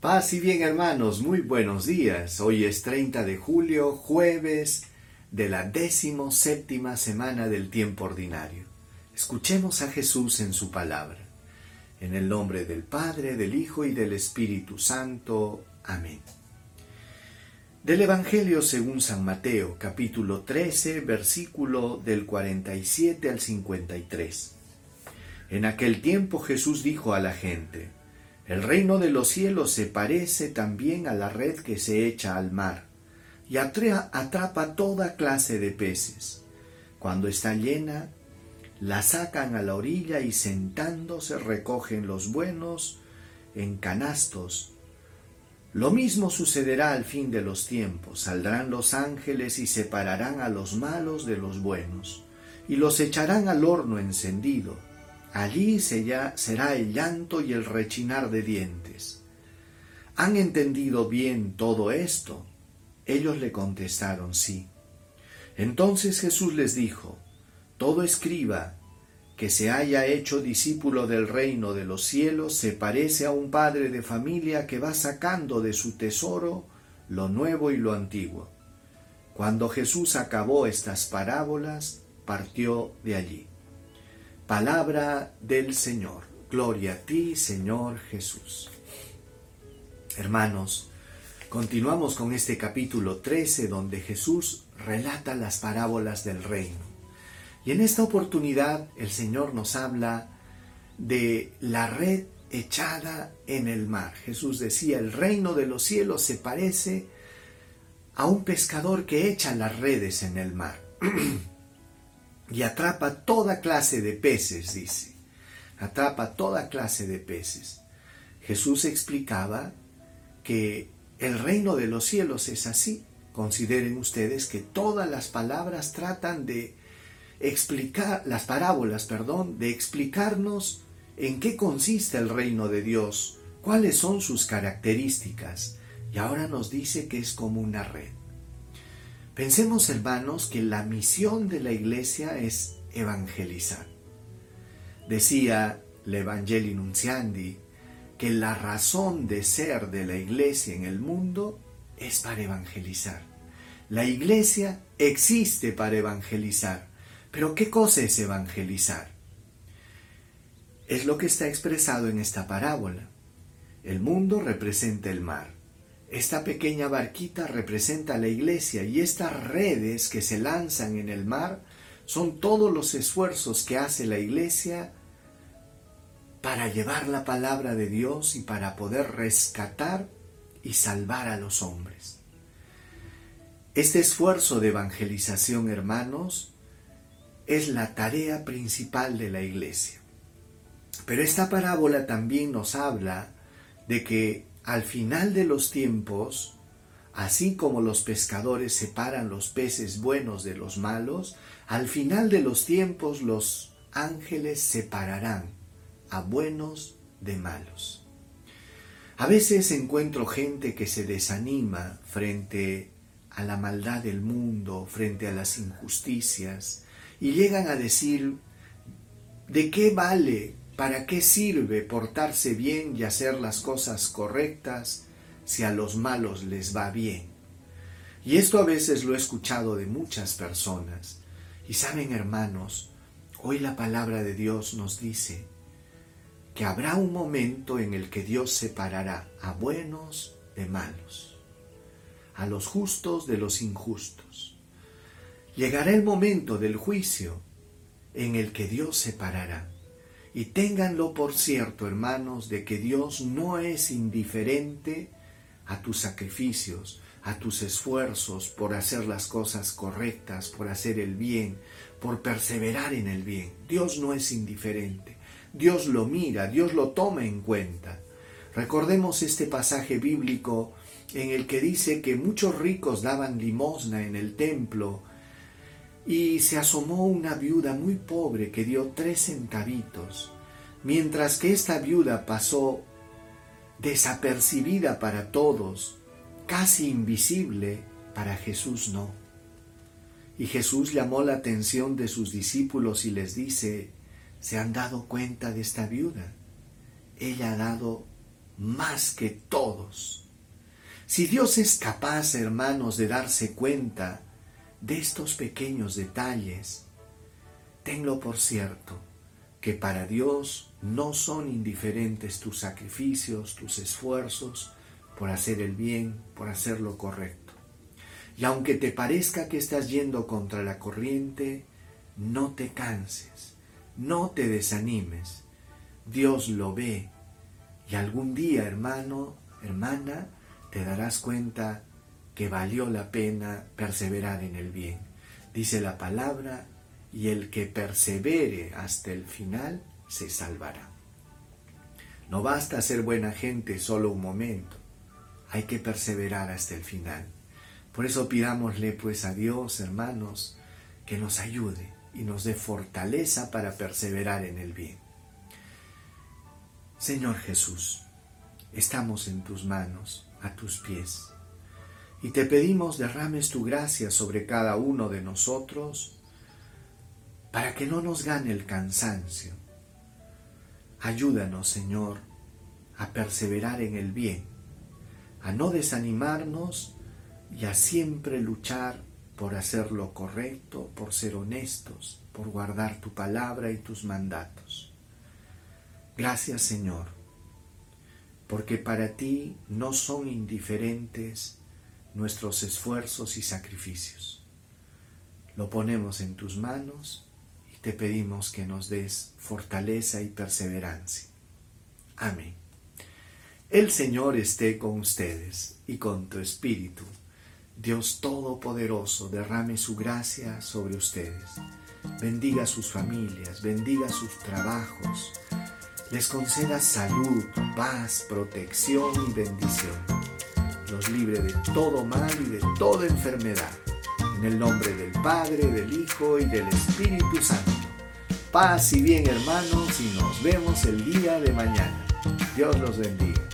Paz y bien hermanos, muy buenos días. Hoy es 30 de julio, jueves de la décimo séptima semana del tiempo ordinario. Escuchemos a Jesús en su palabra. En el nombre del Padre, del Hijo y del Espíritu Santo. Amén. Del Evangelio según San Mateo, capítulo 13, versículo del 47 al 53. En aquel tiempo Jesús dijo a la gente, El reino de los cielos se parece también a la red que se echa al mar y atrapa toda clase de peces. Cuando está llena, la sacan a la orilla y sentándose recogen los buenos en canastos. Lo mismo sucederá al fin de los tiempos. Saldrán los ángeles y separarán a los malos de los buenos, y los echarán al horno encendido. Allí será el llanto y el rechinar de dientes. ¿Han entendido bien todo esto? Ellos le contestaron, sí. Entonces Jesús les dijo, Todo escriba que se haya hecho discípulo del reino de los cielos se parece a un padre de familia que va sacando de su tesoro lo nuevo y lo antiguo. Cuando Jesús acabó estas parábolas, partió de allí. Palabra del Señor. Gloria a ti, Señor Jesús. Hermanos, Continuamos con este capítulo 13 donde Jesús relata las parábolas del reino. Y en esta oportunidad el Señor nos habla de la red echada en el mar. Jesús decía, el reino de los cielos se parece a un pescador que echa las redes en el mar y atrapa toda clase de peces, dice. Atrapa toda clase de peces. Jesús explicaba que el reino de los cielos es así. Consideren ustedes que todas las palabras tratan de explicar, las parábolas, perdón, de explicarnos en qué consiste el reino de Dios, cuáles son sus características. Y ahora nos dice que es como una red. Pensemos, hermanos, que la misión de la iglesia es evangelizar. Decía L'Evangeli Nunciandi, que la razón de ser de la iglesia en el mundo es para evangelizar. La iglesia existe para evangelizar. Pero ¿qué cosa es evangelizar? Es lo que está expresado en esta parábola. El mundo representa el mar. Esta pequeña barquita representa la iglesia y estas redes que se lanzan en el mar son todos los esfuerzos que hace la iglesia para llevar la palabra de Dios y para poder rescatar y salvar a los hombres. Este esfuerzo de evangelización, hermanos, es la tarea principal de la iglesia. Pero esta parábola también nos habla de que al final de los tiempos, así como los pescadores separan los peces buenos de los malos, al final de los tiempos los ángeles separarán a buenos de malos. A veces encuentro gente que se desanima frente a la maldad del mundo, frente a las injusticias, y llegan a decir, ¿de qué vale, para qué sirve portarse bien y hacer las cosas correctas si a los malos les va bien? Y esto a veces lo he escuchado de muchas personas. Y saben, hermanos, hoy la palabra de Dios nos dice, que habrá un momento en el que Dios separará a buenos de malos, a los justos de los injustos. Llegará el momento del juicio en el que Dios separará. Y ténganlo por cierto, hermanos, de que Dios no es indiferente a tus sacrificios, a tus esfuerzos por hacer las cosas correctas, por hacer el bien, por perseverar en el bien. Dios no es indiferente. Dios lo mira, Dios lo toma en cuenta. Recordemos este pasaje bíblico en el que dice que muchos ricos daban limosna en el templo y se asomó una viuda muy pobre que dio tres centavitos, mientras que esta viuda pasó desapercibida para todos, casi invisible, para Jesús no. Y Jesús llamó la atención de sus discípulos y les dice, se han dado cuenta de esta viuda. Ella ha dado más que todos. Si Dios es capaz, hermanos, de darse cuenta de estos pequeños detalles, tenlo por cierto que para Dios no son indiferentes tus sacrificios, tus esfuerzos por hacer el bien, por hacer lo correcto. Y aunque te parezca que estás yendo contra la corriente, no te canses, no te desanimes. Dios lo ve y algún día, hermano, hermana, te darás cuenta que valió la pena perseverar en el bien. Dice la palabra, y el que persevere hasta el final se salvará. No basta ser buena gente solo un momento, hay que perseverar hasta el final. Por eso pidámosle pues a Dios, hermanos, que nos ayude y nos dé fortaleza para perseverar en el bien. Señor Jesús, estamos en tus manos, a tus pies, y te pedimos derrames tu gracia sobre cada uno de nosotros para que no nos gane el cansancio. Ayúdanos, Señor, a perseverar en el bien, a no desanimarnos y a siempre luchar por hacer lo correcto, por ser honestos, por guardar tu palabra y tus mandatos. Gracias Señor, porque para ti no son indiferentes nuestros esfuerzos y sacrificios. Lo ponemos en tus manos y te pedimos que nos des fortaleza y perseverancia. Amén. El Señor esté con ustedes y con tu espíritu Dios Todopoderoso derrame su gracia sobre ustedes. Bendiga sus familias, bendiga sus trabajos, les conceda salud, paz, protección y bendición. Los libre de todo mal y de toda enfermedad. En el nombre del Padre, del Hijo y del Espíritu Santo. Paz y bien hermanos y nos vemos el día de mañana. Dios los bendiga.